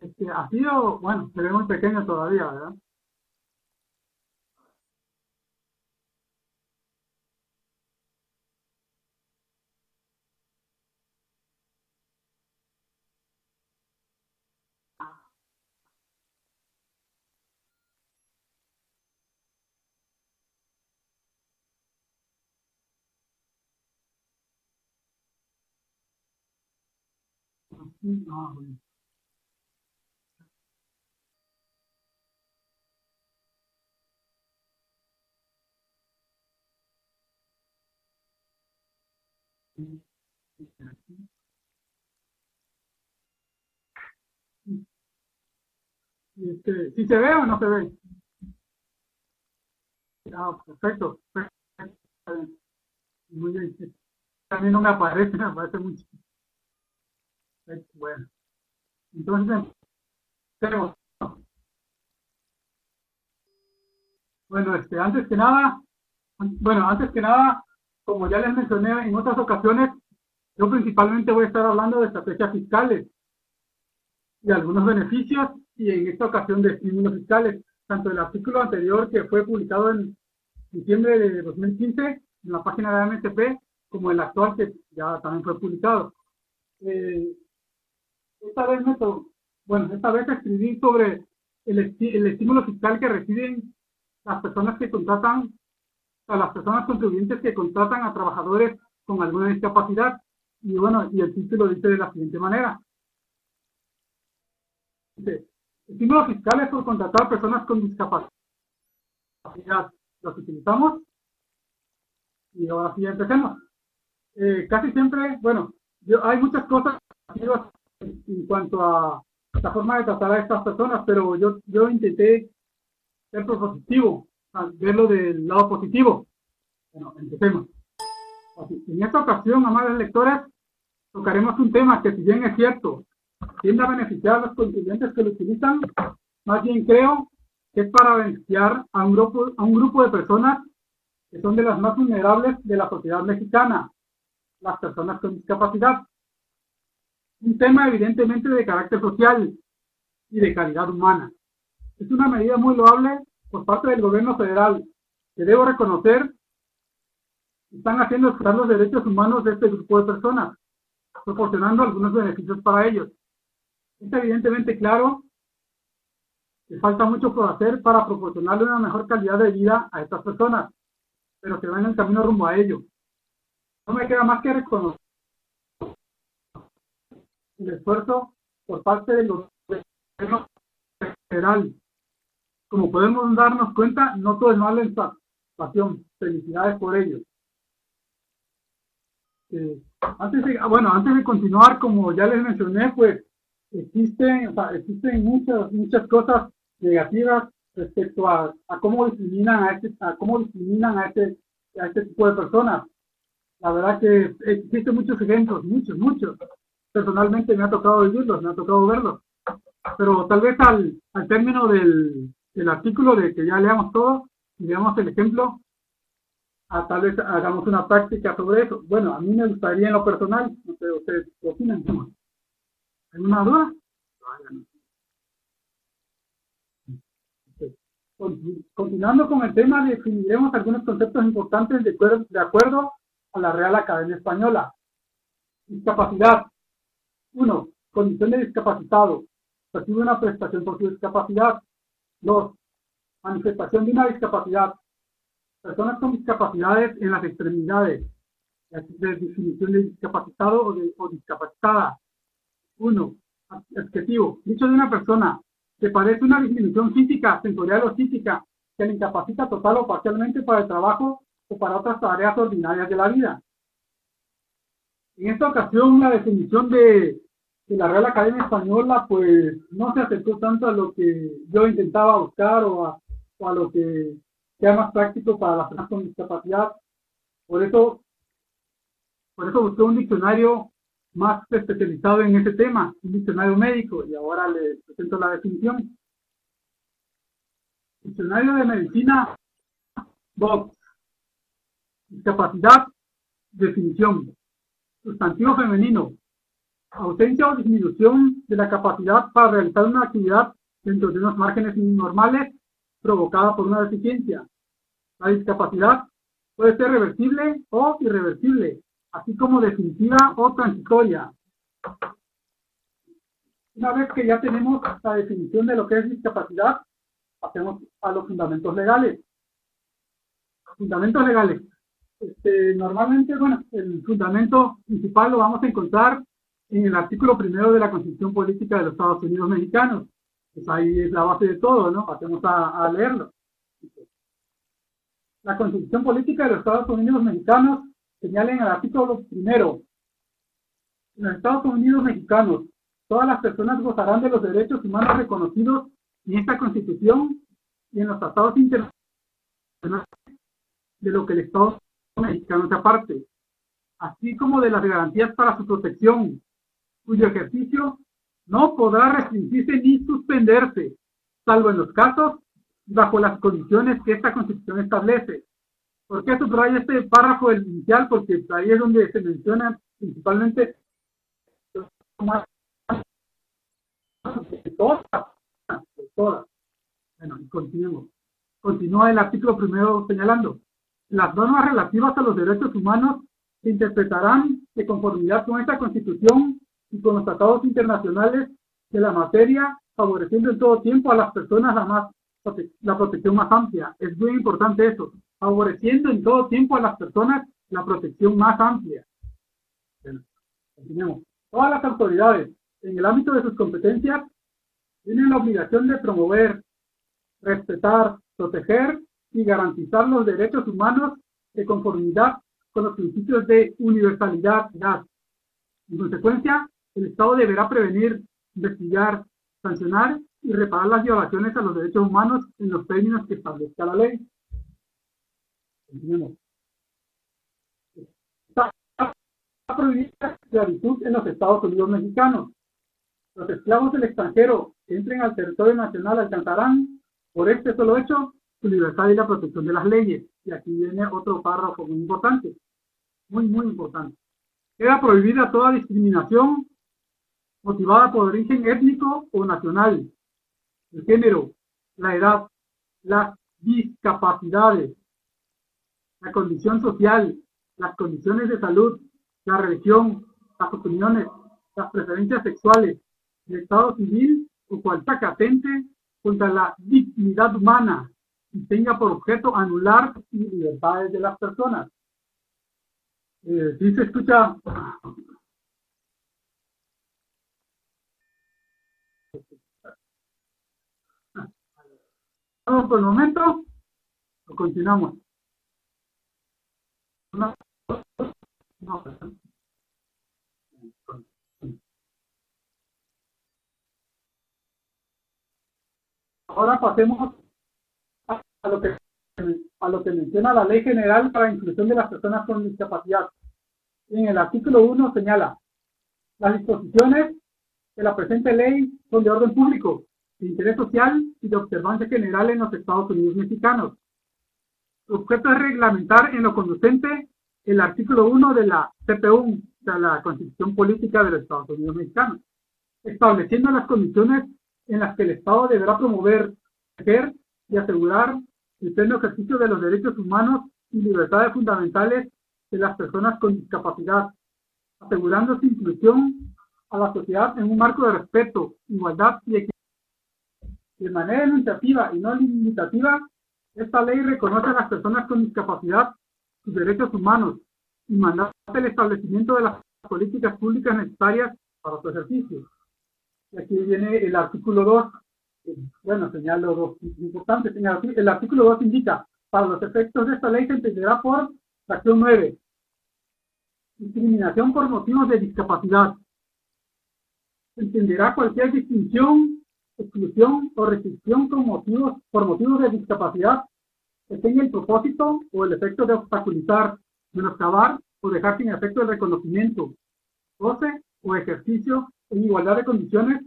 Este, ha sido, bueno, se ve muy pequeño todavía, ¿verdad? Ah, bueno. Este, ¿Sí se ve o no se ve? Ah, perfecto. Muy bien. También no me aparece, me aparece mucho. Bueno. Entonces, tenemos. Bueno, este, antes que nada, bueno, antes que nada, como ya les mencioné en otras ocasiones, yo principalmente voy a estar hablando de estrategias fiscales y algunos beneficios y en esta ocasión de estímulos fiscales, tanto el artículo anterior que fue publicado en diciembre de 2015 en la página de AMTP, como el actual que ya también fue publicado. Eh, esta vez me bueno, esta vez escribí sobre el, el estímulo fiscal que reciben las personas que contratan, a las personas contribuyentes que contratan a trabajadores con alguna discapacidad. Y bueno, y el título dice de la siguiente manera. Dice, estímulo fiscal es por contratar personas con discapacidad. ¿Los utilizamos? Y ahora sí empecemos. Eh, casi siempre, bueno, yo, hay muchas cosas en cuanto a la forma de tratar a estas personas, pero yo, yo intenté ser propositivo, verlo del lado positivo. Bueno, empecemos. En esta ocasión, amables lectores, tocaremos un tema que si bien es cierto, tiende a beneficiar a los contribuyentes que lo utilizan, más bien creo que es para beneficiar a un grupo, a un grupo de personas que son de las más vulnerables de la sociedad mexicana, las personas con discapacidad un tema evidentemente de carácter social y de calidad humana. Es una medida muy loable por parte del gobierno federal, que debo reconocer están haciendo estar los derechos humanos de este grupo de personas, proporcionando algunos beneficios para ellos. Es evidentemente claro que falta mucho por hacer para proporcionarle una mejor calidad de vida a estas personas, pero que van en el camino rumbo a ello. No me queda más que reconocer el esfuerzo por parte de los gobiernos federal. Como podemos darnos cuenta, no todo es malo en pasión. Felicidades por ello. Eh, antes de, ah, bueno, antes de continuar, como ya les mencioné, pues existen, existen muchas, muchas cosas negativas respecto a, a cómo discriminan a este, a cómo discriminan a este, a este tipo de personas. La verdad que existen muchos ejemplos, muchos, muchos personalmente me ha tocado vivirlos, me ha tocado verlos. Pero tal vez al, al término del, del artículo de que ya leamos todo y veamos el ejemplo, a, tal vez hagamos una práctica sobre eso. Bueno, a mí me gustaría en lo personal, no sé, ustedes opinan. ¿Alguna duda? Continuando con el tema, definiremos algunos conceptos importantes de de acuerdo a la Real Academia Española. Discapacidad, uno, condición de discapacitado. Recibe una prestación por su discapacidad. Dos, manifestación de una discapacidad. Personas con discapacidades en las extremidades. De definición de discapacitado o, discapacitada. Uno, adjetivo. Dicho de una persona que padece una disminución física, sensorial o física, que le incapacita total o parcialmente para el trabajo o para otras tareas ordinarias de la vida. En esta ocasión, la definición de, la Real Academia Española, pues no se acercó tanto a lo que yo intentaba buscar o a, lo que sea más práctico para las personas con discapacidad. Por eso, por eso busqué un diccionario más especializado en ese tema, un diccionario médico, y ahora les presento la definición. Diccionario de Medicina, Vox. Discapacidad, definición sustantivo femenino, ausencia o disminución de la capacidad para realizar una actividad dentro de unos márgenes normales provocada por una deficiencia. La discapacidad puede ser reversible o irreversible, así como definitiva o transitoria. Una vez que ya tenemos la definición de lo que es discapacidad, pasemos a los fundamentos legales. Fundamentos legales. Este, normalmente, bueno, el fundamento principal lo vamos a encontrar en el artículo primero de la Constitución Política de los Estados Unidos Mexicanos. Pues ahí es la base de todo, ¿no? Pasemos a, leerlo. La Constitución Política de los Estados Unidos Mexicanos señala en el artículo primero, en los Estados Unidos Mexicanos, todas las personas gozarán de los derechos humanos reconocidos en esta Constitución y en los tratados internacionales de lo que el Estado mexicano se aparte, así como de las garantías para su protección, cuyo ejercicio no podrá restringirse ni suspenderse, salvo en los casos bajo las condiciones que esta Constitución establece. ¿Por qué subrayo este párrafo inicial? Porque ahí es donde se menciona principalmente todas. Bueno, y continuemos. Continúa el artículo primero señalando, las normas relativas a los derechos humanos se interpretarán de conformidad con esta Constitución y con los tratados internacionales de la materia, favoreciendo en todo tiempo a las personas la, más, la protección más amplia. Es muy importante eso, favoreciendo en todo tiempo a las personas la protección más amplia. continuemos. Todas las autoridades, en el ámbito de sus competencias, tienen la obligación de promover, respetar, proteger y garantizar los derechos humanos de conformidad con los principios de universalidad. En consecuencia, el Estado deberá prevenir, investigar, sancionar y reparar las violaciones a los derechos humanos en los términos que establezca la ley. Está prohibida la esclavitud en los Estados Unidos mexicanos. Los esclavos del extranjero que entren al territorio nacional alcanzarán, por este solo hecho, su libertad y la protección de las leyes. Y aquí viene otro párrafo muy importante, muy, muy importante. Queda prohibida toda discriminación motivada por origen étnico o nacional, el género, la edad, las discapacidades, la condición social, las condiciones de salud, la religión, las opiniones, las preferencias sexuales, el estado civil o cualquier catente contra la dignidad humana y tenga por objeto anular las libertades de las personas. Eh, se escucha por el momento. O continuamos ahora pasemos a lo que a lo que menciona la Ley General para la Inclusión de las Personas con Discapacidad. En el artículo 1 señala, las disposiciones de la presente ley son de orden público, de interés social y de observancia general en los Estados Unidos mexicanos. Objeto es reglamentar en lo conducente el artículo 1 de la CPU, de la Constitución Política de los Estados Unidos mexicanos, estableciendo las condiciones en las que el Estado deberá promover, proteger y asegurar el pleno ejercicio de los derechos humanos y libertades fundamentales de las personas con discapacidad, asegurando su inclusión a la sociedad en un marco de respeto, igualdad y equidad. De manera enunciativa y no limitativa, esta ley reconoce a las personas con discapacidad sus derechos humanos y mandata el establecimiento de las políticas públicas necesarias para su ejercicio. Y aquí viene el artículo 2 bueno, señalo dos importantes. El artículo 2 indica, para los efectos de esta ley se entenderá por acción 9. Discriminación por motivos de discapacidad. Se entenderá cualquier distinción, exclusión o restricción por motivos de discapacidad tenga el propósito o el efecto de obstaculizar, menoscabar o dejar sin efecto el reconocimiento, goce o ejercicio en igualdad de condiciones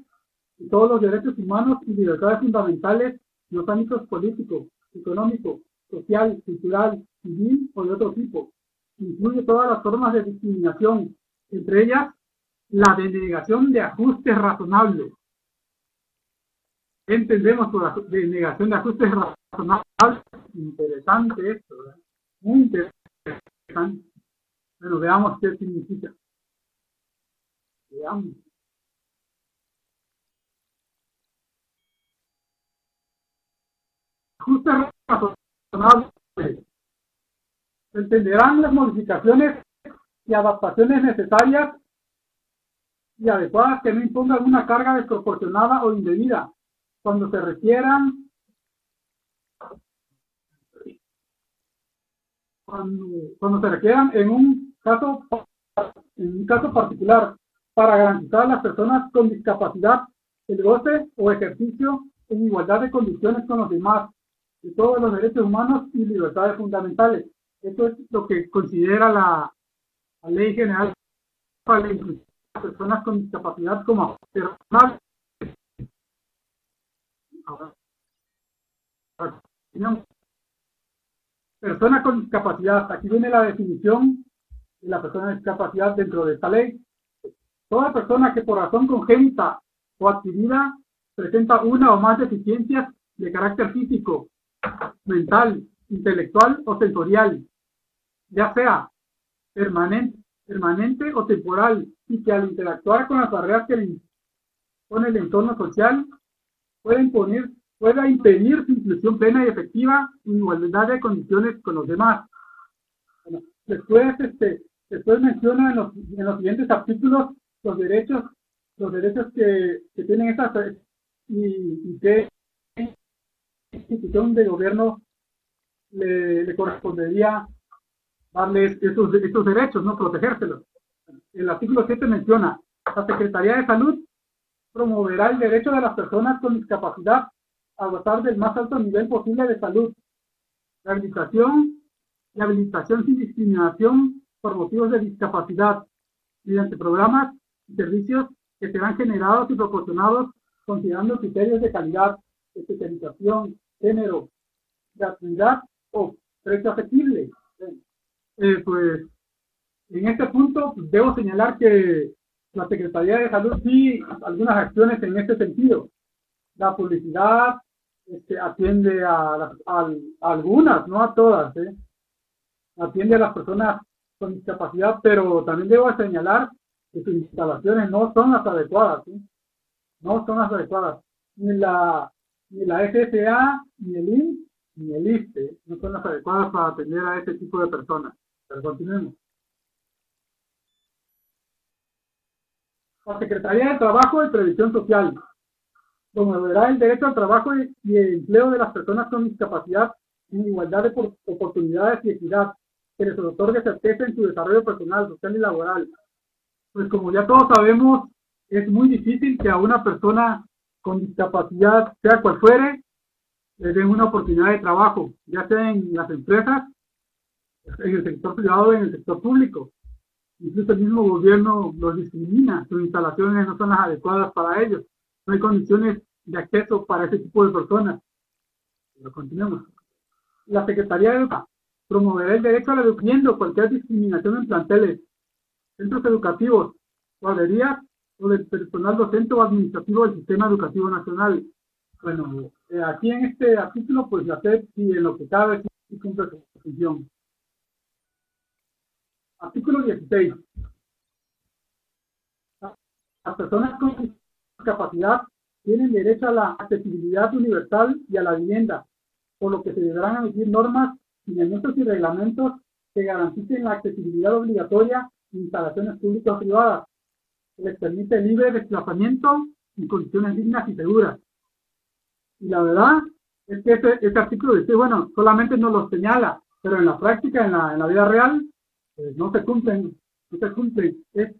y todos los derechos humanos y libertades fundamentales en los ámbitos político, económico, social, cultural, civil o de otro tipo. Incluye todas las formas de discriminación, entre ellas la denegación de ajustes razonables. Entendemos por la denegación de ajustes razonables? Interesante esto, ¿verdad? Muy interesante. Bueno, veamos qué significa. Veamos. Ajustes razonables. Entenderán las modificaciones y adaptaciones necesarias y adecuadas que no impongan una carga desproporcionada o indebida cuando se requieran cuando, se requieran en un caso en un caso particular para garantizar a las personas con discapacidad el goce o ejercicio en igualdad de condiciones con los demás de todos los derechos humanos y libertades fundamentales. Esto es lo que considera la, Ley General para la Inclusión de Personas con Discapacidad como personal. Persona con discapacidad. Aquí viene la definición de la persona con discapacidad dentro de esta ley. Toda persona que por razón congénita o adquirida presenta una o más deficiencias de carácter físico, mental, intelectual o sensorial, ya sea permanente, permanente o temporal, y que al interactuar con las barreras que le pone el entorno social, puede imponer, pueda impedir su inclusión plena y efectiva en igualdad de condiciones con los demás. después, este, después menciona en los, en los siguientes artículos los derechos, los derechos que, que tienen estas y, y qué institución de gobierno le, correspondería darles estos, estos derechos, ¿no? Protegérselos. El artículo 7 menciona, la Secretaría de Salud promoverá el derecho de las personas con discapacidad a gozar del más alto nivel posible de salud, rehabilitación y habilitación sin discriminación por motivos de discapacidad, mediante programas y servicios que serán generados y proporcionados considerando criterios de calidad, especialización, género, gratuidad o precio asequible. Eh, pues en este punto pues, debo señalar que la Secretaría de Salud sí algunas acciones en este sentido. La publicidad este, atiende a, algunas, no a todas. ¿eh? Atiende a las personas con discapacidad, pero también debo señalar que sus instalaciones no son las adecuadas. No son las adecuadas. Ni la, ni la FSA, ni el INS, ni el ISTE no son las adecuadas para atender a este tipo de personas. Pero continuemos. La Secretaría de Trabajo y Previsión Social promoverá el derecho al trabajo y el empleo de las personas con discapacidad en igualdad de oportunidades y equidad, que les otorgue certeza en su desarrollo personal, social y laboral. Pues como ya todos sabemos, es muy difícil que a una persona con discapacidad, sea cual fuere, le den una oportunidad de trabajo, ya sea en las empresas en el sector privado y en el sector público. Incluso el mismo gobierno los discrimina, sus instalaciones no son las adecuadas para ellos, no hay condiciones de acceso para ese tipo de personas. Pero continuemos. La Secretaría de Educación promoverá el derecho a la educación cualquier discriminación en planteles, centros educativos, guarderías o del personal docente o administrativo del sistema educativo nacional. Bueno, eh, aquí en este artículo, pues la SED, si en lo que cabe, sí cumple su función. Artículo 16. Las personas con discapacidad tienen derecho a la accesibilidad universal y a la vivienda, por lo que se deberán emitir normas, lineamientos y reglamentos que garanticen la accesibilidad obligatoria en instalaciones públicas o privadas, que les permite libre desplazamiento en condiciones dignas y seguras. Y la verdad es que este, este artículo dice, bueno, solamente nos lo señala, pero en la práctica, en la, en la vida real, pues, no se cumplen, no se cumplen. Es,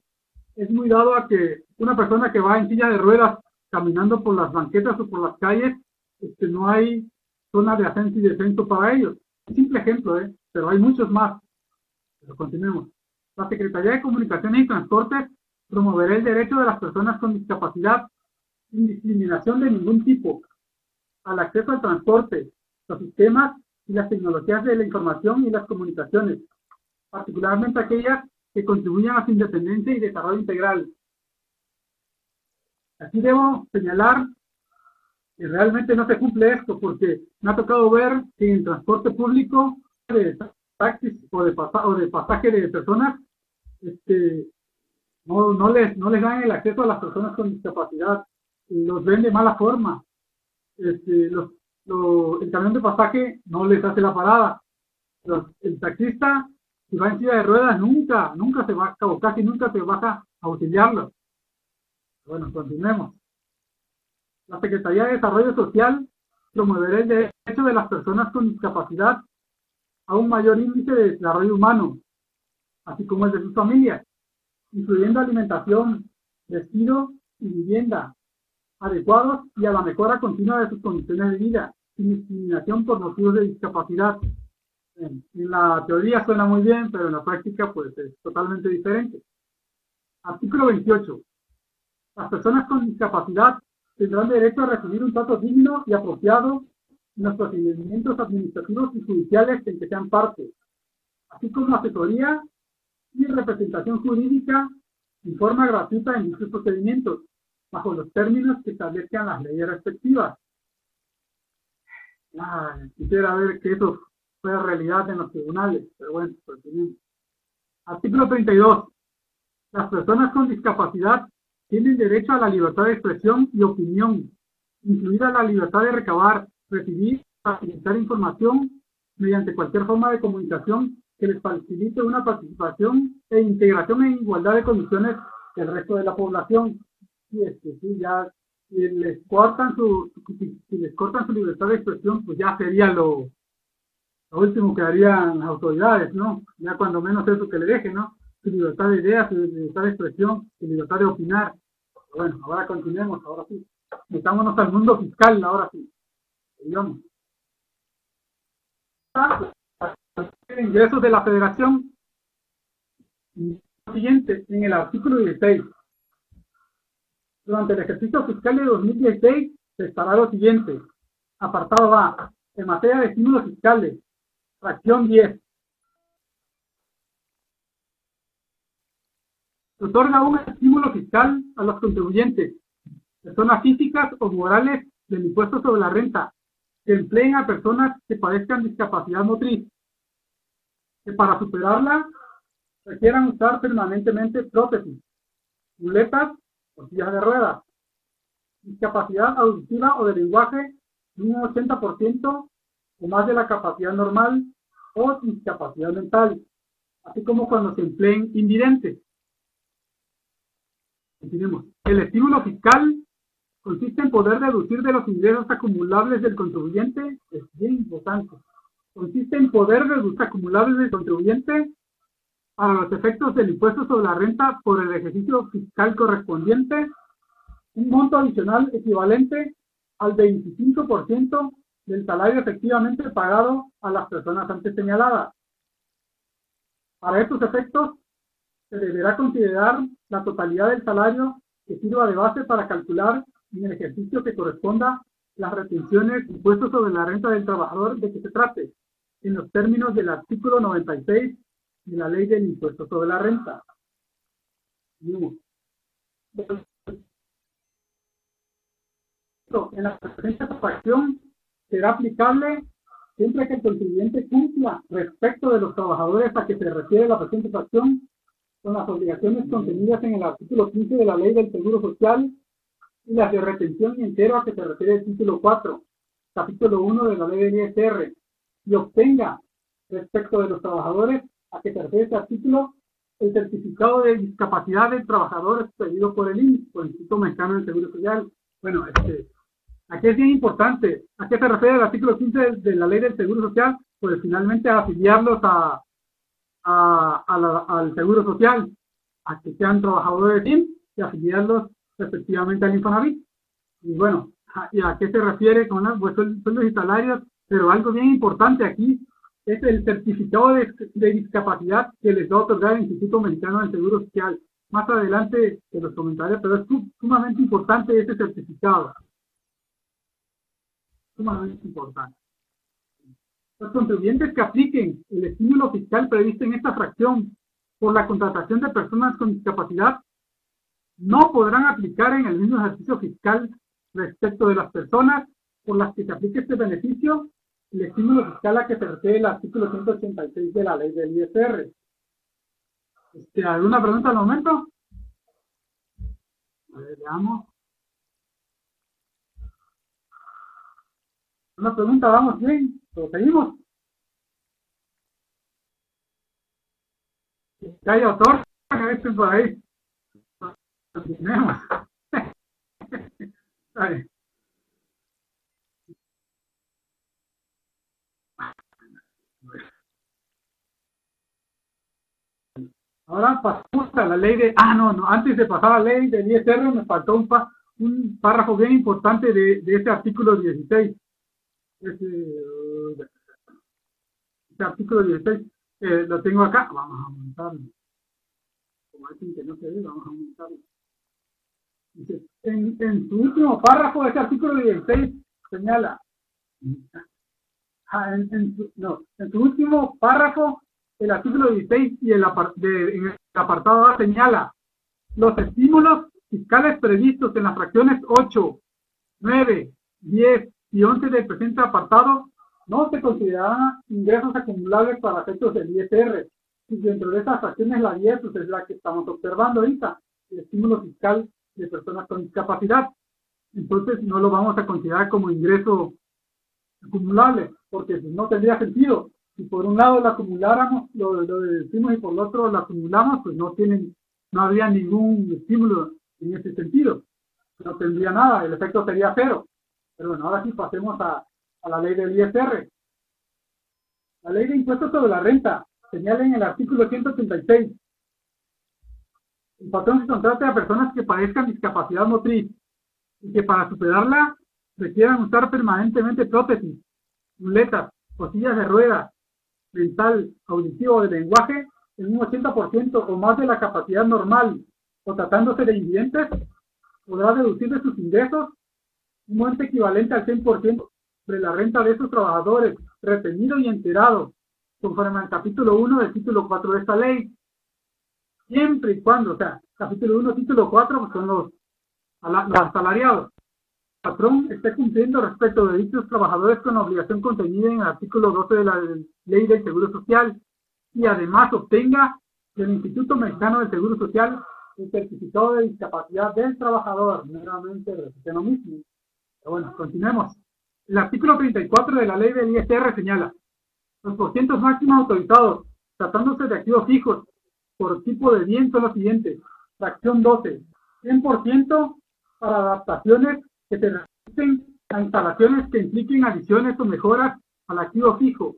es muy dado a que una persona que va en silla de ruedas caminando por las banquetas o por las calles, este, no hay zona de ascenso y descenso para ellos. Un simple ejemplo, ¿eh? pero hay muchos más. Pero continuemos. La Secretaría de Comunicaciones y Transportes promoverá el derecho de las personas con discapacidad sin discriminación de ningún tipo al acceso al transporte, los sistemas y las tecnologías de la información y las comunicaciones, particularmente aquellas que contribuyan a su independencia y desarrollo integral, Aquí debo señalar que realmente no se cumple esto porque me ha tocado ver que en transporte público de taxis o de, o de pasaje de personas este, no, no, les, no les dan el acceso a las personas con discapacidad, los ven de mala forma. Este, los, el camión de pasaje no les hace la parada. el taxista, si va en silla de ruedas, nunca, nunca se va, o casi nunca se baja a auxiliarlo. Bueno, continuemos. La Secretaría de Desarrollo Social promoverá el derecho de las personas con discapacidad a un mayor índice de desarrollo humano, así como el de sus familias, incluyendo alimentación, vestido y vivienda adecuados y a la mejora continua de sus condiciones de vida, sin discriminación por motivos de discapacidad. En, la teoría suena muy bien, pero en la práctica pues es totalmente diferente. Artículo 28. Las personas con discapacidad tendrán derecho a recibir un trato digno y apropiado en los procedimientos administrativos y judiciales en que sean parte, así como asesoría y representación jurídica en forma gratuita en dichos procedimientos, bajo los términos que establezcan las leyes respectivas. quisiera ver que fuera realidad en los tribunales, pero bueno, continuemos. Artículo 32. Las personas con discapacidad tienen derecho a la libertad de expresión y opinión, incluida la libertad de recabar, recibir, facilitar información mediante cualquier forma de comunicación que les facilite una participación e integración en igualdad de condiciones que el resto de la población. Y es que sí, ya, si les cortan su, si, les cortan su libertad de expresión, pues ya sería lo, último que harían las autoridades, ¿no? Ya cuando menos eso que le dejen, ¿no? Su libertad de ideas, su libertad de expresión, su libertad de opinar. Bueno, ahora continuemos, ahora sí. Metámonos al mundo fiscal, ahora sí. Digamos ingresos de la federación. Siguiente, en el artículo 16. Durante el ejercicio fiscal de 2016 se estará lo siguiente. Apartado A. En materia de estímulos fiscales. Fracción 10. Se otorga un estímulo fiscal a los contribuyentes, personas físicas o morales del impuesto sobre la renta, que empleen a personas que padezcan discapacidad motriz, que para superarla requieran usar permanentemente prótesis, muletas o sillas de ruedas, discapacidad auditiva o de lenguaje de un 80% o más de la capacidad normal o discapacidad mental, así como cuando se empleen invidentes. El estímulo fiscal consiste en poder deducir de los ingresos acumulables del contribuyente, es bien importante, consiste en poder reducir acumulables del contribuyente a los efectos del impuesto sobre la renta por el ejercicio fiscal correspondiente, un monto adicional equivalente al 25% del salario efectivamente pagado a las personas antes señaladas. Para estos efectos, se deberá considerar la totalidad del salario que sirva de base para calcular en el ejercicio que corresponda las retenciones impuestos sobre la renta del trabajador de que se trate, en los términos del artículo 96 de la ley del impuesto sobre la renta. En la presente fracción será aplicable siempre que el contribuyente cumpla respecto de los trabajadores a que se refiere la presente fracción con las obligaciones contenidas en el artículo 15 de la ley del Seguro Social y las de retención entero a que se refiere el título 4, capítulo 1 de la ley del ISR, y obtenga respecto de los trabajadores a que se refiere este artículo el certificado de discapacidad del trabajador expedido por el INS, por el Instituto Mexicano del Seguro Social. Bueno, este, aquí es bien importante. ¿A qué se refiere el artículo 15 de la Ley del Seguro Social? Pues finalmente a afiliarlos a, a, al Seguro Social, a que sean trabajadores del INS y afiliarlos respectivamente al Infonavit. Y bueno, ¿y a qué se refiere con las pues, sueldos y salarios? Pero algo bien importante aquí es el certificado de, discapacidad que les va a otorgar el Instituto Mexicano del Seguro Social. Más adelante te los comentaré, pero es sumamente importante este certificado. Sumamente importante. Los contribuyentes que apliquen el estímulo fiscal previsto en esta fracción por la contratación de personas con discapacidad no podrán aplicar en el mismo ejercicio fiscal respecto de las personas por las que se aplique este beneficio el estímulo fiscal a que se refiere el artículo 186 de la ley del ISR. Este, ¿Alguna pregunta al momento? A ver, veamos. Una pregunta, vamos bien, pero seguimos. Si hay autor, que por ahí. Ahora pasamos a la ley de... Ah, no, no, antes de pasar a la ley del ISR me faltó un, un párrafo bien importante de, de este artículo 16. Este artículo 16 eh, lo tengo acá. Vamos a montarlo. Como dicen que no se ve, vamos a montarlo. En, en su último párrafo de este artículo 16 señala, ah, en, su, no, en su último párrafo, el artículo 16 y el, de, en el apartado A señala, los estímulos fiscales previstos en las fracciones 8, 9, 10 y 11 del presente apartado no se consideran ingresos acumulables para efectos del ISR. Y dentro de esas fracciones la 10 pues, es la que estamos observando ahorita, el estímulo fiscal de personas con discapacidad. Entonces no lo vamos a considerar como ingreso acumulable, porque no tendría sentido. Si por un lado lo acumuláramos, lo, lo decimos y por el otro lo acumulamos, pues no tienen, no habría ningún estímulo en ese sentido. No tendría nada, el efecto sería cero. Pero bueno, ahora sí pasemos a, la ley del ISR. La ley de impuestos sobre la renta señala en el artículo 136 el patrón se contrata a personas que padezcan discapacidad motriz y que para superarla requieran usar permanentemente prótesis, muletas, cosillas de ruedas, mental, auditivo o de lenguaje en un 80% o más de la capacidad normal, o tratándose de invidentes, podrá deducir de sus ingresos un monte equivalente al 100% de la renta de esos trabajadores, retenido y enterado, conforme al capítulo 1 del título 4 de esta ley, siempre y cuando, o sea, capítulo 1, título 4, pues son los, los asalariados. El patrón esté cumpliendo respecto de dichos trabajadores con la obligación contenida en el artículo 12 de la Ley del Seguro Social y además obtenga del Instituto Mexicano del Seguro Social el certificado de discapacidad del trabajador, nuevamente repite lo mismo. Bueno, continuemos. El artículo 34 de la ley del ISR señala los porcientos máximos autorizados, tratándose de activos fijos, por tipo de bien son los siguientes. Fracción 12, 100% para adaptaciones que se realicen a instalaciones que impliquen adiciones o mejoras al activo fijo,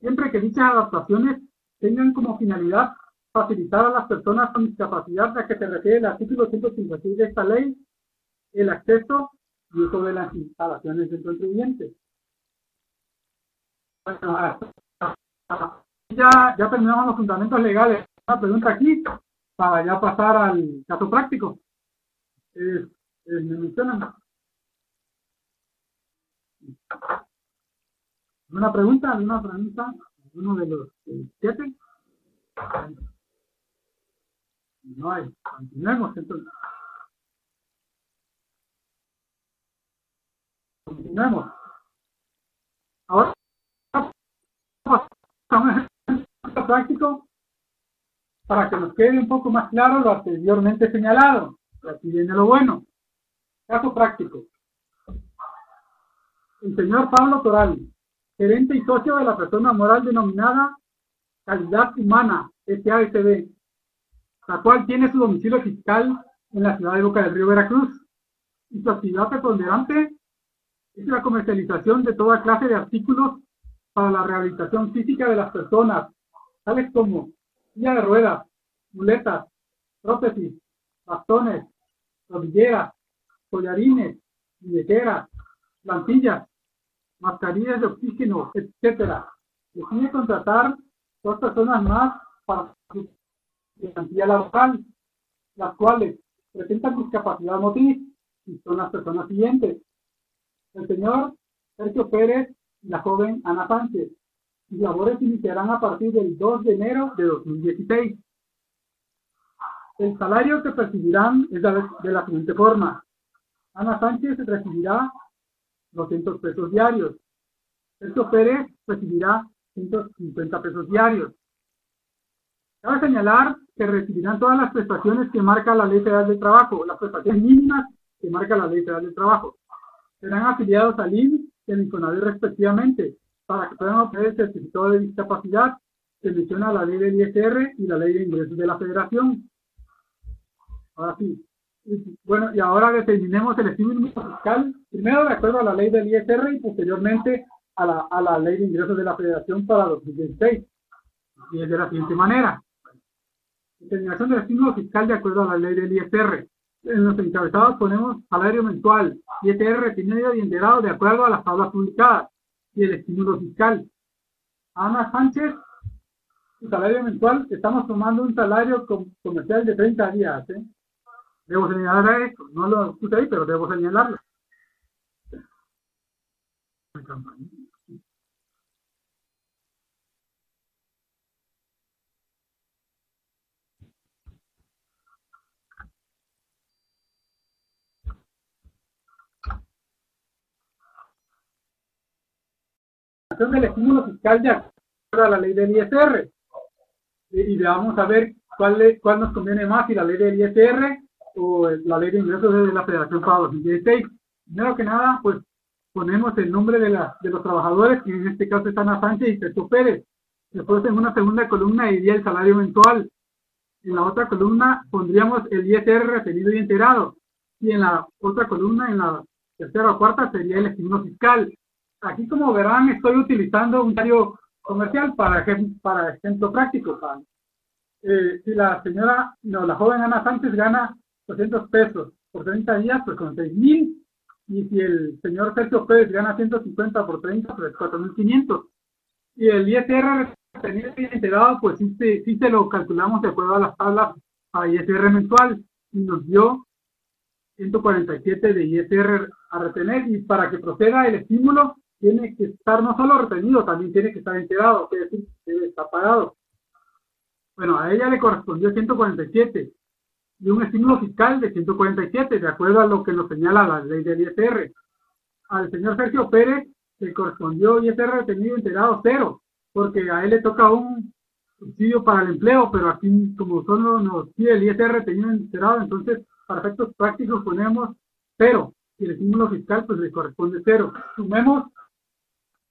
siempre que dichas adaptaciones tengan como finalidad facilitar a las personas con discapacidad a que se refiere el artículo 156 de esta ley el acceso y de las instalaciones del contribuyente. Ya, ya terminamos los fundamentos legales una pregunta aquí para ya pasar al caso práctico. Eh, me mencionan. ¿Una pregunta? ¿Alguna pregunta? ¿Uno de los siete? No hay. Continuemos entonces. Continuemos. Ahora, un ejemplo práctico para que nos quede un poco más claro lo anteriormente señalado. Aquí viene lo bueno. Caso práctico. El señor Pablo Toral, gerente y socio de la persona moral denominada Calidad Humana, SASB, la cual tiene su domicilio fiscal en la ciudad de Boca del Río Veracruz. Y su actividad preponderante es la comercialización de toda clase de artículos para la rehabilitación física de las personas, tales como silla de ruedas, muletas, prótesis, bastones, rodilleras, collarines, billeteras, plantillas, mascarillas de oxígeno, etc. Decide contratar dos personas más para su plantilla laboral, las cuales presentan discapacidad motriz y son las personas siguientes. El señor Sergio Pérez y la joven Ana Sánchez. Sus labores iniciarán a partir del 2 de enero de 2016. el salario que percibirán es de la siguiente forma. Ana Sánchez recibirá 200 pesos diarios. Sergio Pérez recibirá 150 pesos diarios. Cabe señalar que recibirán todas las prestaciones que marca la Ley Federal del Trabajo, las prestaciones mínimas que marca la Ley Federal del Trabajo. Serán afiliados al INS y al INCONAVIT respectivamente, para que puedan obtener el certificado de discapacidad que menciona la ley del ISR y la ley de ingresos de la federación. Ahora sí. Bueno, y ahora determinemos el estímulo fiscal, primero de acuerdo a la ley del ISR y posteriormente a la, a la ley de ingresos de la federación para 2016. Y es de la siguiente manera. Determinación del estímulo fiscal de acuerdo a la ley del ISR. En los encabezados ponemos salario mensual, ISR, medio y enterado de acuerdo a las tablas publicadas y el estímulo fiscal. Ana Sánchez, su salario mensual, estamos tomando un salario comercial de 30 días. ¿eh? Debo señalar esto, no lo puse ahí, pero debo señalarlo. Del estímulo fiscal de acuerdo a la ley del ISR. Y, vamos a ver cuál, cuál nos conviene más, si la ley del ISR o la ley de ingresos de la Federación para 2016. Primero que nada, pues ponemos el nombre de, la, de los trabajadores, que en este caso están a Sánchez y Sergio Pérez. Después en una segunda columna iría el salario mensual. En la otra columna pondríamos el ISR referido y enterado. Y en la otra columna, en la tercera o cuarta, sería el estímulo fiscal aquí como verán estoy utilizando un diario comercial para, para ejemplo práctico. Eh, si la señora, no, la joven Ana Sánchez gana 200 pesos por 30 días, pues con 6 mil. Y si el señor Sergio Pérez gana 150 por 30, pues 4.500. Y el ISR retenido y enterado, pues sí, sí, se lo calculamos de acuerdo a las tablas a ISR mensual y nos dio 147 de ISR a retener. Y para que proceda el estímulo, tiene que estar no solo retenido, también tiene que estar enterado, es decir, debe estar pagado. Bueno, a ella le correspondió 147 y un estímulo fiscal de 147, de acuerdo a lo que nos señala la ley del ISR. Al señor Sergio Pérez le correspondió ISR retenido enterado cero, porque a él le toca un subsidio para el empleo, pero aquí como solo nos pide el ISR retenido enterado, entonces para efectos prácticos ponemos cero y el estímulo fiscal pues le corresponde cero. Sumemos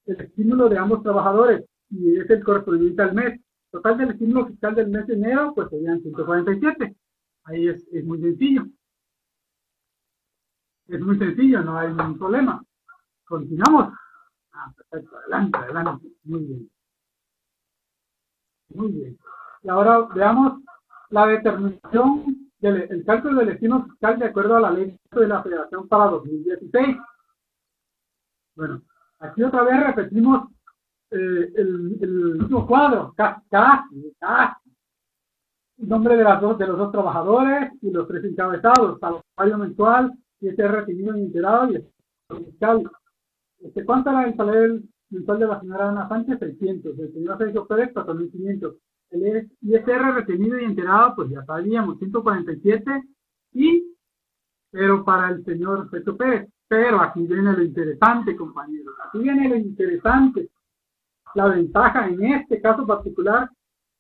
el estímulo de ambos trabajadores y es el correspondiente al mes. Total del estímulo fiscal del mes de enero, pues serían 147. Ahí es, es muy sencillo. Es muy sencillo, no hay ningún problema. Continuamos. Ah, perfecto, adelante, adelante. Muy bien. Muy bien. Y ahora veamos la determinación del el cálculo del estímulo fiscal de acuerdo a la ley de la Federación para 2016. Bueno, Aquí otra vez repetimos eh, el, mismo cuadro, casi, casi, El nombre de, los dos trabajadores y los tres encabezados, salario mensual, y este recibido y enterado y el fiscal. Este, ¿Cuánto era el salario mensual de la señora Ana Sánchez? 600. El señor Sergio Pérez, 4.500. El ISR retenido y enterado, pues ya sabíamos, 147. Y, pero para el señor Sergio Pérez, pero aquí viene lo interesante, compañeros. Aquí viene lo interesante. La ventaja en este caso particular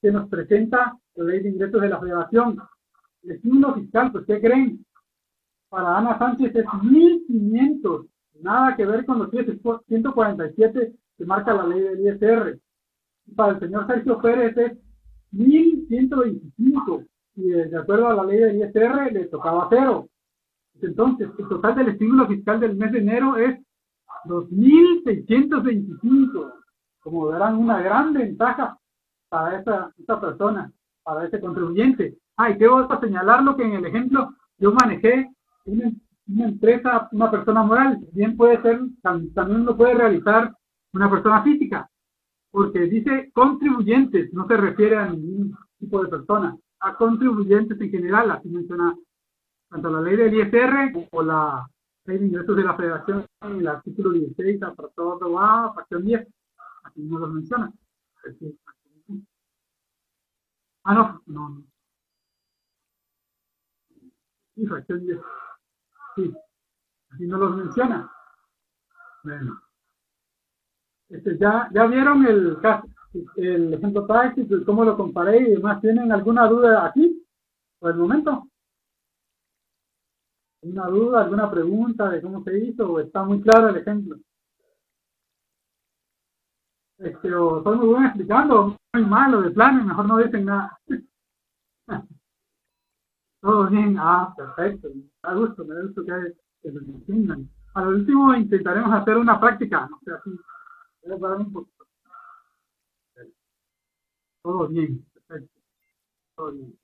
que nos presenta la ley de ingresos de la federación. El estímulo fiscal, pues, ¿qué creen? Para Ana Sánchez es 1.500. Nada que ver con los 147 que marca la ley del ISR. para el señor Sergio Pérez es 1.125. Y de acuerdo a la ley del ISR le tocaba cero. Entonces, el total del estímulo fiscal del mes de enero es 2.625. Como verán, una gran ventaja para esta, persona, para este contribuyente. Ah, y que señalarlo que en el ejemplo yo manejé una, empresa, una persona moral, bien puede ser, también lo puede realizar una persona física, porque dice contribuyentes, no se refiere a ningún tipo de persona, a contribuyentes en general, así menciona tanto la ley del ISR como la ley de ingresos de la federación el artículo 16, apartado A, fracción 10, aquí no lo menciona. Ah, no, no, no. Sí, fracción 10. Sí, así no los menciona. Bueno. Este, ya, ya vieron el caso, el ejemplo práctico cómo lo comparé y demás. ¿Tienen alguna duda aquí por el momento? ¿Una duda, alguna pregunta de cómo se hizo o está muy claro el ejemplo? Este, o estoy muy bueno explicando, muy malo de plano, mejor no dicen nada. Todo bien, ah, perfecto, da gusto, me da gusto que, que lo entiendan. A lo último intentaremos hacer una práctica, no sé, así, a un poquito. Todo bien, perfecto, todo bien.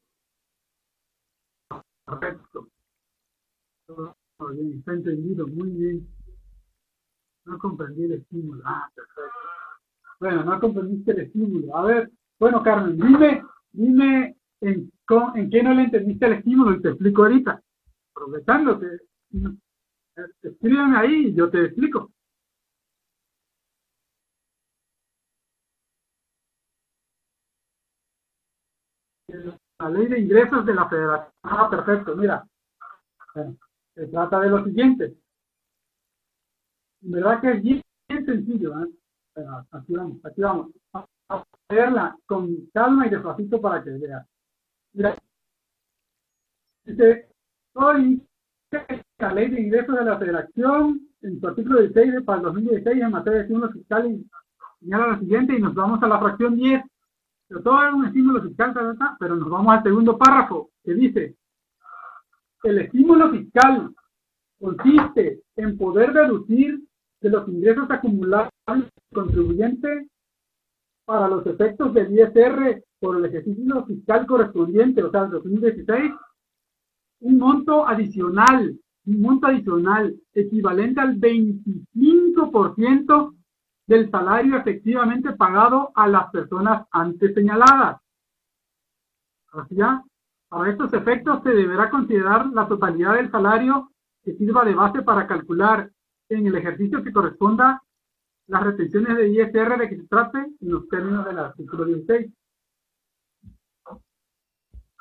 Perfecto. Bien, está entendido, muy bien. No comprendí el estímulo, ah, perfecto. Bueno, no comprendiste el estímulo. A ver, bueno, Carmen, dime, dime en, en qué no le entendiste el estímulo y te explico ahorita. Aprovechando escríbeme ahí y yo te explico. La ley de ingresos de la federación. Ah, perfecto, mira. Se trata de lo siguiente. ¿Verdad que es bien, sencillo? ¿eh? aquí vamos, aquí vamos. A verla con calma y despacito para que vea. Mira, dice, hoy la ley de ingresos de la federación, en su artículo 16 para el 2016 en materia de estímulo fiscal y señala lo siguiente y nos vamos a la fracción 10. Pero todo es un estímulo fiscal, pero nos vamos al segundo párrafo que dice, el estímulo fiscal consiste en poder deducir de los ingresos acumulados contribuyente para los efectos del ISR por el ejercicio fiscal correspondiente, o sea, el 2016, un monto adicional, un monto adicional equivalente al 25% del salario efectivamente pagado a las personas antes señaladas. Así ya, para estos efectos se deberá considerar la totalidad del salario que sirva de base para calcular en el ejercicio que corresponda las retenciones de ISR de que se trate en los términos del artículo 16.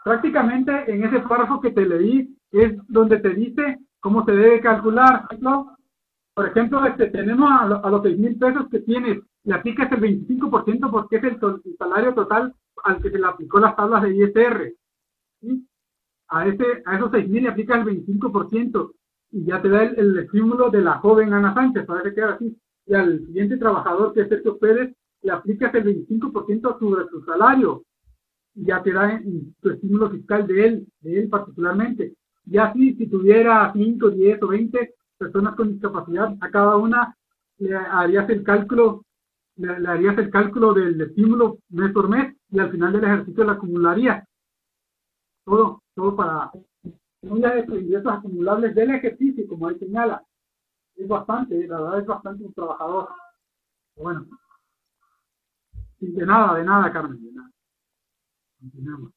Prácticamente en ese párrafo que te leí es donde te dice cómo se debe calcular. Por ejemplo, este, tenemos a, los 6 mil pesos que tienes, le aplicas el 25% porque es el, salario total al que se le aplicó las tablas de ISR. A, ese, a esos 6 mil le aplicas el 25% y ya te da el, estímulo de la joven Ana Sánchez, para que quede así. Y al siguiente trabajador, que es Sergio Pérez, le aplicas el 25% sobre su salario y ya te da tu estímulo fiscal de él, de él particularmente. Y así, si tuviera 5, 10 o 20 personas con discapacidad, a cada una le harías el cálculo, le, harías el cálculo del estímulo mes por mes y al final del ejercicio le acumularía. Todo, todo para de ingresos acumulables del ejercicio, como ahí señala. Es bastante, la verdad es bastante un trabajador. Bueno, de nada, de nada, Carmen, de nada. Continuamos.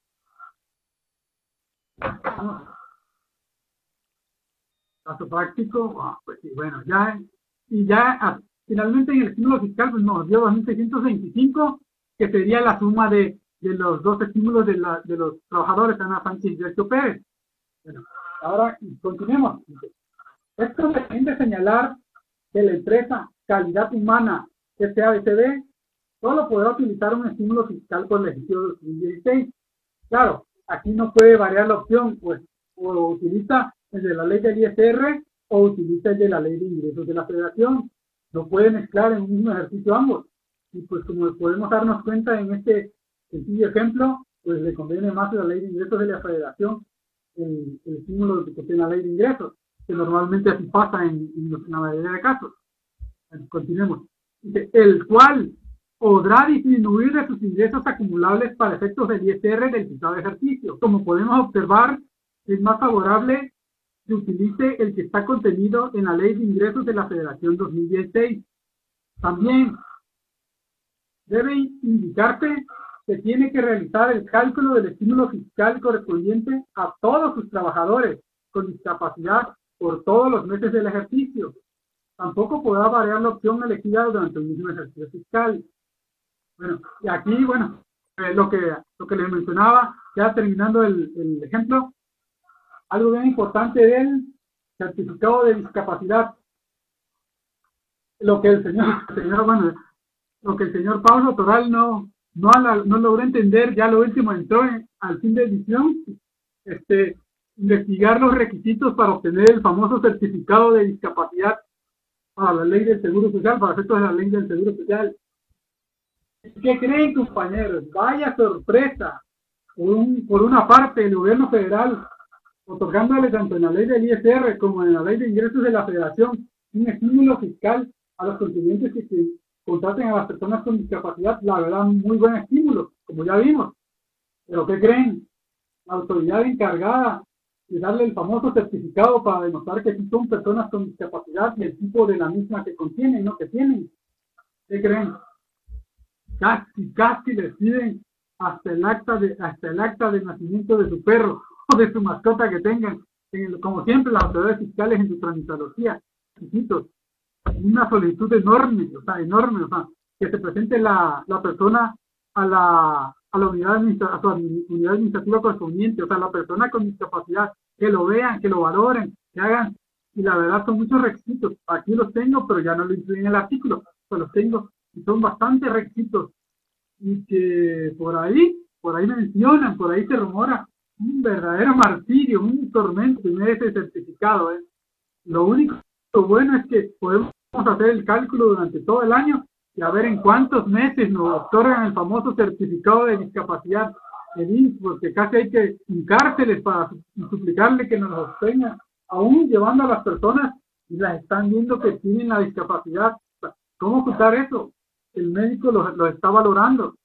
Caso práctico, ah, pues sí, bueno, ya, y ya ah, finalmente en el estímulo fiscal pues nos dio 2.625, que sería la suma de, de los dos estímulos de, la, de los trabajadores, Ana Sánchez y Sergio Pérez. Bueno, ahora continuemos. Es conveniente señalar que la empresa Calidad Humana SABCD solo podrá utilizar un estímulo fiscal por el ejercicio 2016. Claro, aquí no puede variar la opción, pues o utiliza el de la ley del ISR o utiliza el de la ley de ingresos de la federación. No puede mezclar en un mismo ejercicio ambos. Y pues como podemos darnos cuenta en este sencillo ejemplo, pues le conviene más la ley de ingresos de la federación el, el estímulo que tiene la ley de ingresos, que normalmente así pasa en, la mayoría de casos. continuemos. el cual podrá disminuir de sus ingresos acumulables para efectos del ISR del citado ejercicio. Como podemos observar, es más favorable que utilice el que está contenido en la Ley de Ingresos de la Federación 2016. También debe indicarse se tiene que realizar el cálculo del estímulo fiscal correspondiente a todos sus trabajadores con discapacidad por todos los meses del ejercicio. Tampoco podrá variar la opción elegida durante el mismo ejercicio fiscal. Bueno, y aquí, bueno, eh, lo, que, lo que les mencionaba, ya terminando el, ejemplo, algo bien importante del certificado de discapacidad. Lo que el señor, señor bueno, lo que el señor Pablo Toral no, no, no logró entender, ya lo último entró al fin de edición, este, investigar los requisitos para obtener el famoso certificado de discapacidad para la ley del Seguro Social, para efectos de la ley del Seguro Social. ¿Qué creen, compañeros? Vaya sorpresa. Por, una parte, el gobierno federal, otorgándole tanto en la ley del ISR como en la ley de ingresos de la federación un estímulo fiscal a los contribuyentes que contraten a las personas con discapacidad, la verdad, muy buen estímulo, como ya vimos. Pero ¿qué creen? La autoridad encargada de darle el famoso certificado para demostrar que son personas con discapacidad y el tipo de la misma que contienen, no que tienen. ¿Qué creen? Casi, casi les piden hasta el acta de, hasta el acta de nacimiento de su perro o de su mascota que tengan. como siempre, las autoridades fiscales en su tramitología, una solicitud enorme, o sea, enorme, o sea, que se presente la, la persona a la, a la unidad, a su unidad administrativa correspondiente, o sea, la persona con discapacidad, que lo vean, que lo valoren, que hagan, y la verdad son muchos requisitos, aquí los tengo, pero ya no lo incluyen en el artículo, pues los tengo, y son bastantes requisitos, y que por ahí, por ahí mencionan, por ahí se rumora, un verdadero martirio, un tormento tener ese certificado, ¿eh? Lo único bueno es que podemos hacer el cálculo durante todo el año y a ver en cuántos meses nos otorgan el famoso certificado de discapacidad el porque casi hay que hincárseles para suplicarle que nos los tengan, aún llevando a las personas y las están viendo que tienen la discapacidad. ¿Cómo ocultar eso? El médico lo, está valorando,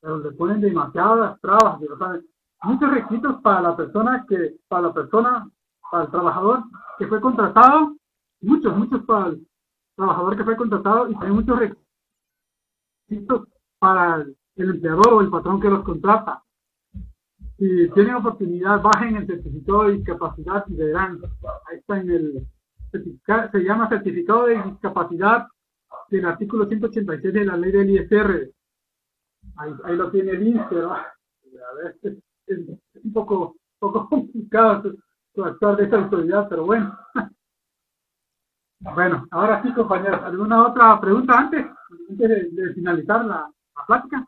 pero le ponen demasiadas trabas, muchos requisitos para la persona que, para la persona, para el trabajador que fue contratado, muchos, muchos para el trabajador que fue contratado y hay muchos requisitos para el empleador o el patrón que los contrata. Si tienen oportunidad, bajen el certificado de discapacidad y verán, ahí está en el, se llama certificado de discapacidad del artículo 186 de la ley del ISR. Ahí, ahí lo tiene el INSER, es, es, un poco, poco complicado actuar de esa autoridad, pero bueno. Bueno, ahora sí, compañeros, ¿alguna otra pregunta antes, antes de, finalizar la, plática?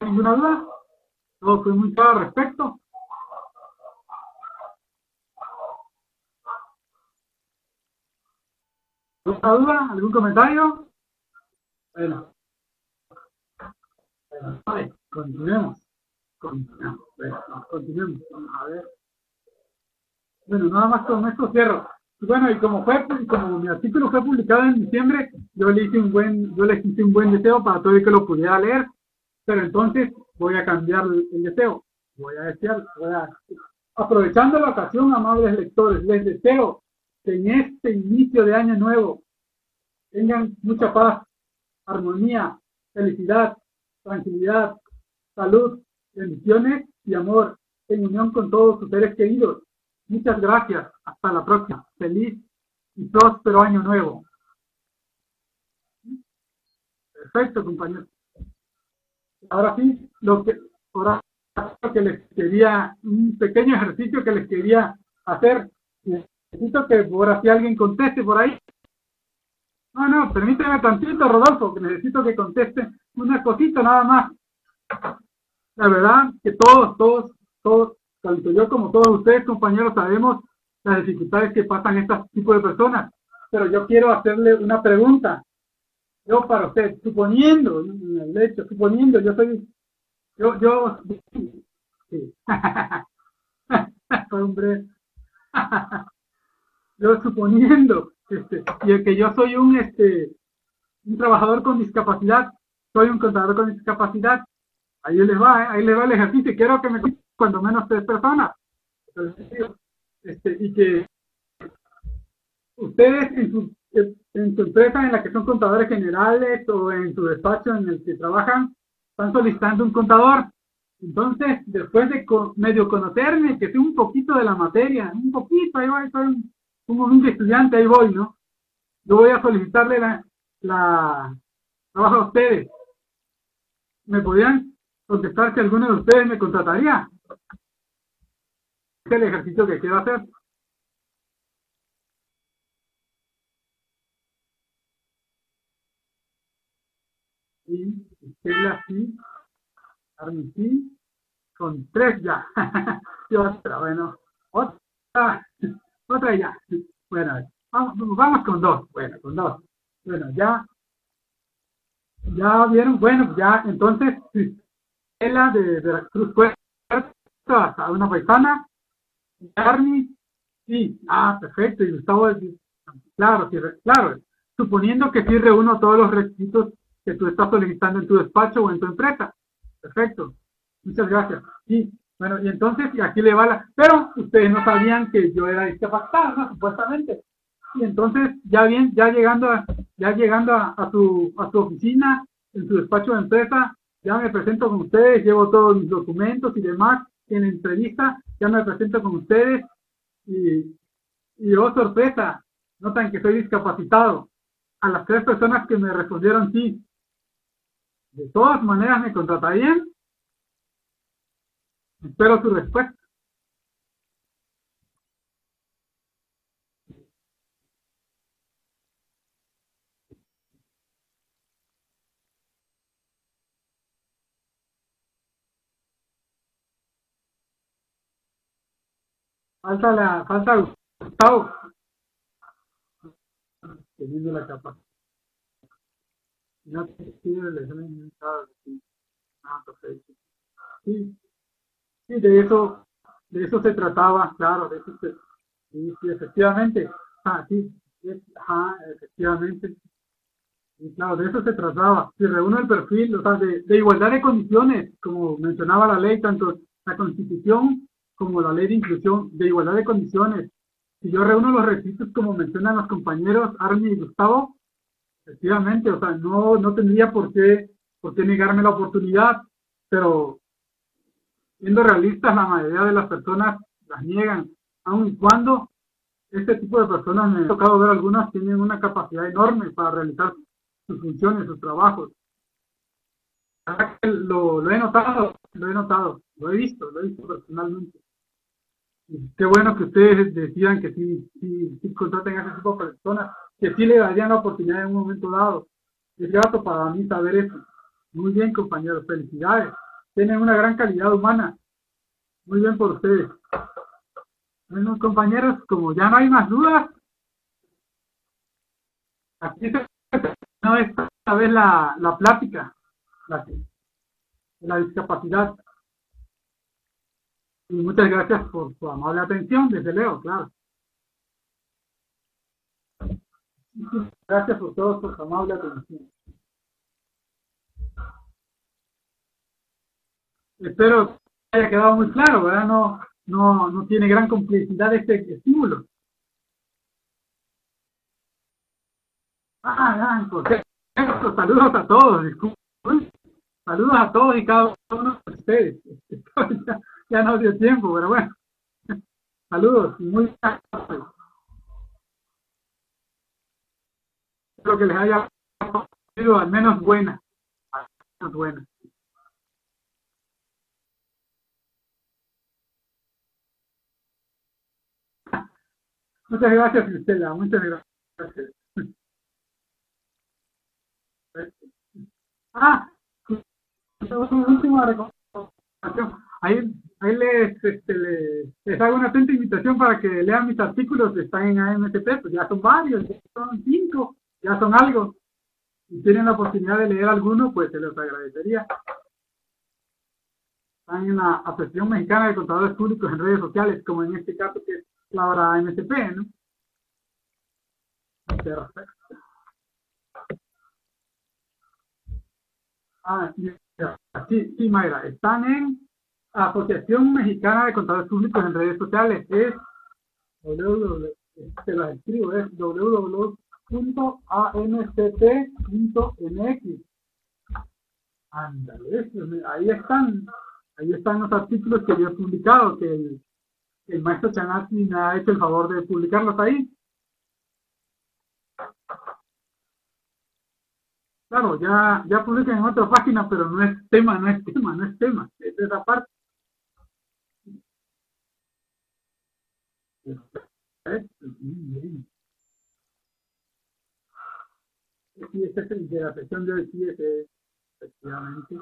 ¿Ninguna duda? Todo fue muy claro al respecto. ¿Alguna duda? ¿Algún comentario? Bueno. vale, continuemos. Continuemos. Continuemos. A ver. Bueno, nada más con esto cierro. Bueno, y como fue, como mi artículo fue publicado en diciembre, yo le hice un buen, yo le hice un buen deseo para todo el que lo pudiera leer, pero entonces voy a cambiar el deseo. Voy a desear, voy a, aprovechando la ocasión, amables lectores, les deseo que en este inicio de año nuevo tengan mucha paz, armonía, felicidad, tranquilidad, salud, bendiciones y amor en unión con todos sus seres queridos. Muchas gracias. Hasta la próxima. Feliz y próspero año nuevo. Perfecto, compañeros. Ahora sí, lo que, ahora que les quería, un pequeño ejercicio que les quería hacer. Necesito que ahora si alguien conteste por ahí. No, no, permíteme tantito, Rodolfo, que necesito que conteste una cosita nada más. La verdad que todos, todos, todos, tanto yo como todos ustedes, compañeros, sabemos las dificultades que pasan este tipo de personas. Pero yo quiero hacerle una pregunta. Yo para usted, suponiendo, el hecho, suponiendo, yo soy, yo, yo, sí. hombre, yo suponiendo este, y que yo soy un, este, un trabajador con discapacidad, soy un contador con discapacidad, ahí les va, ahí les va el ejercicio, quiero que me cuando menos tres personas. Este, y que ustedes en su, en su empresa en la que son contadores generales o en su despacho en el que trabajan, están solicitando un contador Entonces, después de medio conocerme, que sé un poquito de la materia, un poquito, ahí voy, soy un, un estudiante, ahí voy, ¿no? Yo voy a solicitarle la, trabajo a ustedes. ¿Me podrían contestar si alguno de ustedes me contrataría? Es el ejercicio que quiero hacer. Y Estela sí, Armin con tres ya. y otra, bueno, otra, otra ya. Bueno, vamos, vamos con dos. Bueno, con dos. Bueno, ya, ya vieron, bueno, ya, entonces, Estela de Veracruz a una paisana, Armin sí, ah, perfecto, y Gustavo, claro, sí, claro, suponiendo que sí reúno todos los requisitos que tú estás solicitando en tu despacho o en tu empresa. Perfecto. Muchas gracias. Sí, bueno, y entonces, y aquí le va la... Pero ustedes no sabían que yo era discapacitado, ¿no? Supuestamente. Y entonces, ya bien, ya llegando a, ya llegando a, a, su, a su oficina, en su despacho de empresa, ya me presento con ustedes, llevo todos mis documentos y demás, en entrevista, ya me presento con ustedes y, y oh sorpresa, notan que soy discapacitado. A las tres personas que me respondieron sí, de todas maneras me contratarían. Espero su respuesta. Falta la, falta Gustavo. Teniendo la capacidad no te sirve el examen sí. Sí, de eso, de eso se trataba, claro, de eso se, sí, efectivamente. Ah, sí, ajá, efectivamente. Y claro, de eso se trataba. Si reúne el perfil, o sea, de, de, igualdad de condiciones, como mencionaba la ley, tanto la Constitución como la ley de inclusión, de igualdad de condiciones. Si yo reúno los requisitos como mencionan los compañeros Armi y Gustavo, Efectivamente, o sea, no, no tendría por qué, por qué negarme la oportunidad, pero siendo realistas, la mayoría de las personas las niegan, aun cuando este tipo de personas, me ha tocado ver algunas, tienen una capacidad enorme para realizar sus funciones, sus trabajos. Lo, he notado, lo he notado, lo he visto, lo he visto personalmente. Y qué bueno que ustedes decidan que sí, sí, sí contraten a ese tipo de personas, que sí le darían la oportunidad en un momento dado. Es grato para mí saber eso. Muy bien, compañeros, felicidades. Tienen una gran calidad humana. Muy bien por ustedes. Bueno, compañeros, como ya no hay más dudas, aquí se no esta vez la, la plática la, la discapacidad. Y muchas gracias por su amable atención, desde Leo, claro. Gracias por todo, por su amable atención. Espero que haya quedado muy claro, ¿verdad? No, no, no tiene gran complejidad este estímulo. Ah, ya, saludos a todos, disculpen. Saludos a todos y cada uno de ustedes. ya, ya no dio tiempo, pero bueno. Saludos, muy Espero que les haya sido al menos buena. Al menos buena. Muchas gracias, Cristela. Muchas gracias. Ah, una última recomendación. Ahí, ahí les, este, les, les, hago una atenta invitación para que lean mis artículos que están en AMTP, pues ya son varios, ya son cinco ya son algo. Si tienen la oportunidad de leer alguno, pues se les agradecería. Están en la Asociación Mexicana de Contadores Públicos en redes sociales, como en este caso que es la hora MSP, ¿no? Perfecto. Ah, sí, sí, Mayra, están en Asociación Mexicana de Contadores Públicos en redes sociales. Es www, escribo, es www .amct.mx. Ándale, ahí están. Ahí están los artículos que yo he publicado, que el, el maestro Chanati me ha hecho el favor de publicarlos ahí. Claro, ya, ya publican en otra página, pero no es tema, no es tema, no es tema, es de esa parte. Sí, este es de la sección de hoy, sí, efectivamente.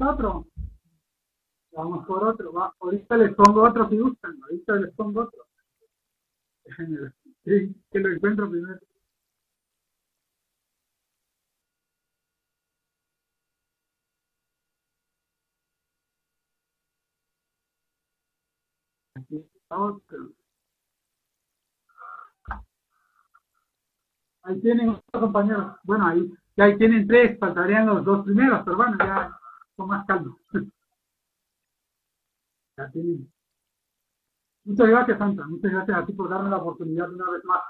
Otro. Vamos por otro. Va. Ahorita les pongo otro si gustan. Ahorita les pongo otro. Sí, que lo encuentro primero. Aquí está otro. Ahí tienen otros compañeros. Bueno, ahí, ya ahí tienen tres, faltarían los dos primeros, pero bueno, ya más calma. Muchas gracias, Santa. Muchas gracias a ti por darme la oportunidad una vez más.